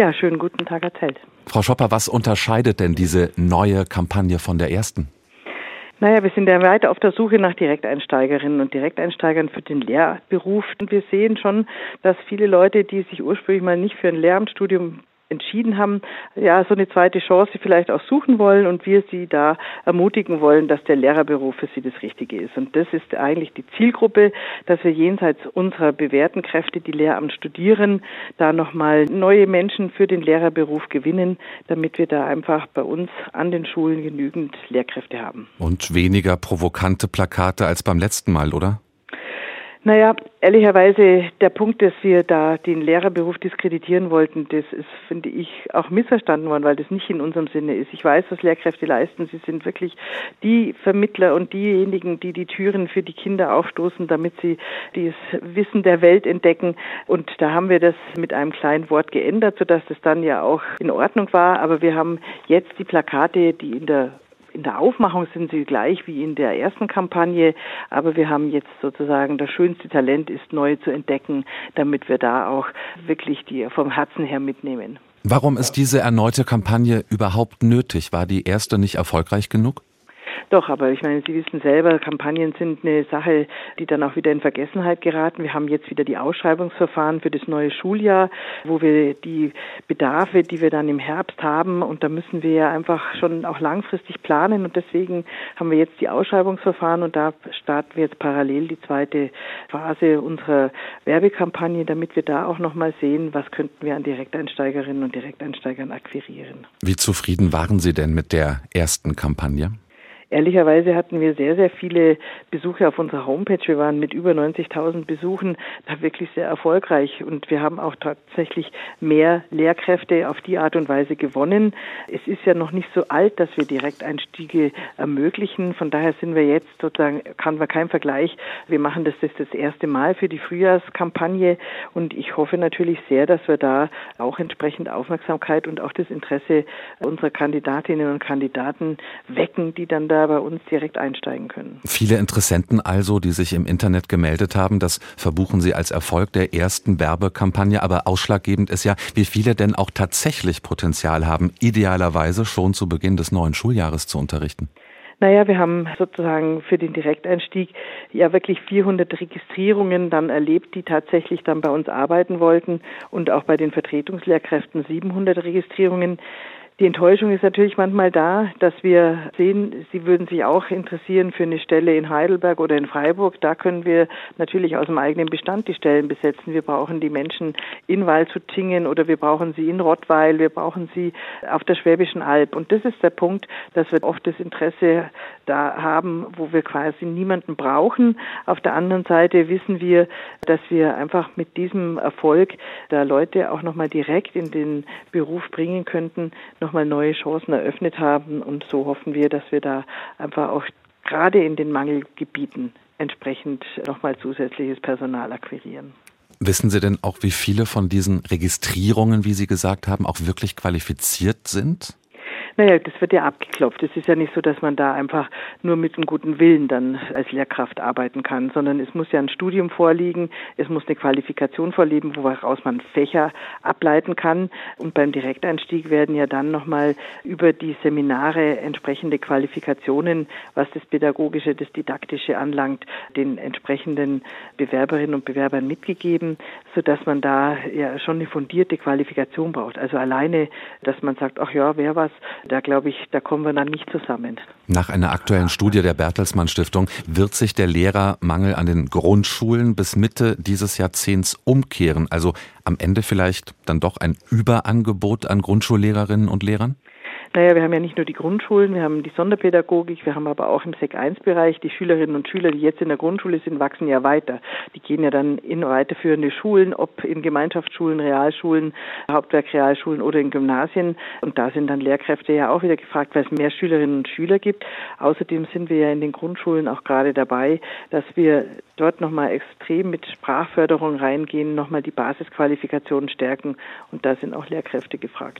Ja, schönen guten Tag, Herr Zelt. Frau Schopper, was unterscheidet denn diese neue Kampagne von der ersten? Naja, wir sind ja weiter auf der Suche nach Direkteinsteigerinnen und Direkteinsteigern für den Lehrberuf. Und wir sehen schon, dass viele Leute, die sich ursprünglich mal nicht für ein Lehramtsstudium entschieden haben, ja, so eine zweite Chance vielleicht auch suchen wollen und wir sie da ermutigen wollen, dass der Lehrerberuf für sie das Richtige ist. Und das ist eigentlich die Zielgruppe, dass wir jenseits unserer bewährten Kräfte, die Lehramt studieren, da nochmal neue Menschen für den Lehrerberuf gewinnen, damit wir da einfach bei uns an den Schulen genügend Lehrkräfte haben. Und weniger provokante Plakate als beim letzten Mal, oder? Naja, ehrlicherweise der Punkt, dass wir da den Lehrerberuf diskreditieren wollten, das ist, finde ich, auch missverstanden worden, weil das nicht in unserem Sinne ist. Ich weiß, was Lehrkräfte leisten. Sie sind wirklich die Vermittler und diejenigen, die die Türen für die Kinder aufstoßen, damit sie dieses Wissen der Welt entdecken. Und da haben wir das mit einem kleinen Wort geändert, sodass das dann ja auch in Ordnung war. Aber wir haben jetzt die Plakate, die in der in der Aufmachung sind sie gleich wie in der ersten Kampagne, aber wir haben jetzt sozusagen das schönste Talent ist neu zu entdecken, damit wir da auch wirklich die vom Herzen her mitnehmen. Warum ist diese erneute Kampagne überhaupt nötig? War die erste nicht erfolgreich genug? Doch, aber ich meine, Sie wissen selber, Kampagnen sind eine Sache, die dann auch wieder in Vergessenheit geraten. Wir haben jetzt wieder die Ausschreibungsverfahren für das neue Schuljahr, wo wir die Bedarfe, die wir dann im Herbst haben, und da müssen wir ja einfach schon auch langfristig planen und deswegen haben wir jetzt die Ausschreibungsverfahren und da starten wir jetzt parallel die zweite Phase unserer Werbekampagne, damit wir da auch nochmal sehen, was könnten wir an Direkteinsteigerinnen und Direkteinsteigern akquirieren. Wie zufrieden waren Sie denn mit der ersten Kampagne? Ehrlicherweise hatten wir sehr, sehr viele Besuche auf unserer Homepage. Wir waren mit über 90.000 Besuchen da wirklich sehr erfolgreich und wir haben auch tatsächlich mehr Lehrkräfte auf die Art und Weise gewonnen. Es ist ja noch nicht so alt, dass wir Direkteinstiege ermöglichen. Von daher sind wir jetzt sozusagen, kann man kein Vergleich. Wir machen das das, das erste Mal für die Frühjahrskampagne und ich hoffe natürlich sehr, dass wir da auch entsprechend Aufmerksamkeit und auch das Interesse unserer Kandidatinnen und Kandidaten wecken, die dann da bei uns direkt einsteigen können. Viele Interessenten also, die sich im Internet gemeldet haben, das verbuchen Sie als Erfolg der ersten Werbekampagne. Aber ausschlaggebend ist ja, wie viele denn auch tatsächlich Potenzial haben, idealerweise schon zu Beginn des neuen Schuljahres zu unterrichten. Naja, wir haben sozusagen für den Direkteinstieg ja wirklich 400 Registrierungen dann erlebt, die tatsächlich dann bei uns arbeiten wollten und auch bei den Vertretungslehrkräften 700 Registrierungen. Die Enttäuschung ist natürlich manchmal da, dass wir sehen, Sie würden sich auch interessieren für eine Stelle in Heidelberg oder in Freiburg. Da können wir natürlich aus dem eigenen Bestand die Stellen besetzen. Wir brauchen die Menschen in Waldshutingen oder wir brauchen sie in Rottweil, wir brauchen sie auf der Schwäbischen Alb. Und das ist der Punkt, dass wir oft das Interesse da haben, wo wir quasi niemanden brauchen. Auf der anderen Seite wissen wir, dass wir einfach mit diesem Erfolg da Leute auch nochmal direkt in den Beruf bringen könnten, noch nochmal neue Chancen eröffnet haben. Und so hoffen wir, dass wir da einfach auch gerade in den Mangelgebieten entsprechend nochmal zusätzliches Personal akquirieren. Wissen Sie denn auch, wie viele von diesen Registrierungen, wie Sie gesagt haben, auch wirklich qualifiziert sind? Naja, das wird ja abgeklopft. Es ist ja nicht so, dass man da einfach nur mit einem guten Willen dann als Lehrkraft arbeiten kann, sondern es muss ja ein Studium vorliegen, es muss eine Qualifikation vorliegen, woraus man Fächer ableiten kann. Und beim Direkteinstieg werden ja dann nochmal über die Seminare entsprechende Qualifikationen, was das Pädagogische, das Didaktische anlangt, den entsprechenden Bewerberinnen und Bewerbern mitgegeben, sodass man da ja schon eine fundierte Qualifikation braucht. Also alleine, dass man sagt, ach ja, wer was, da glaube ich, da kommen wir dann nicht zusammen. Nach einer aktuellen Studie der Bertelsmann Stiftung wird sich der Lehrermangel an den Grundschulen bis Mitte dieses Jahrzehnts umkehren. Also am Ende vielleicht dann doch ein Überangebot an Grundschullehrerinnen und Lehrern? Naja, wir haben ja nicht nur die Grundschulen, wir haben die Sonderpädagogik, wir haben aber auch im Sek 1-Bereich die Schülerinnen und Schüler, die jetzt in der Grundschule sind, wachsen ja weiter. Die gehen ja dann in weiterführende Schulen, ob in Gemeinschaftsschulen, Realschulen, Hauptwerkrealschulen oder in Gymnasien. Und da sind dann Lehrkräfte ja auch wieder gefragt, weil es mehr Schülerinnen und Schüler gibt. Außerdem sind wir ja in den Grundschulen auch gerade dabei, dass wir dort nochmal extrem mit Sprachförderung reingehen, nochmal die Basisqualifikationen stärken. Und da sind auch Lehrkräfte gefragt.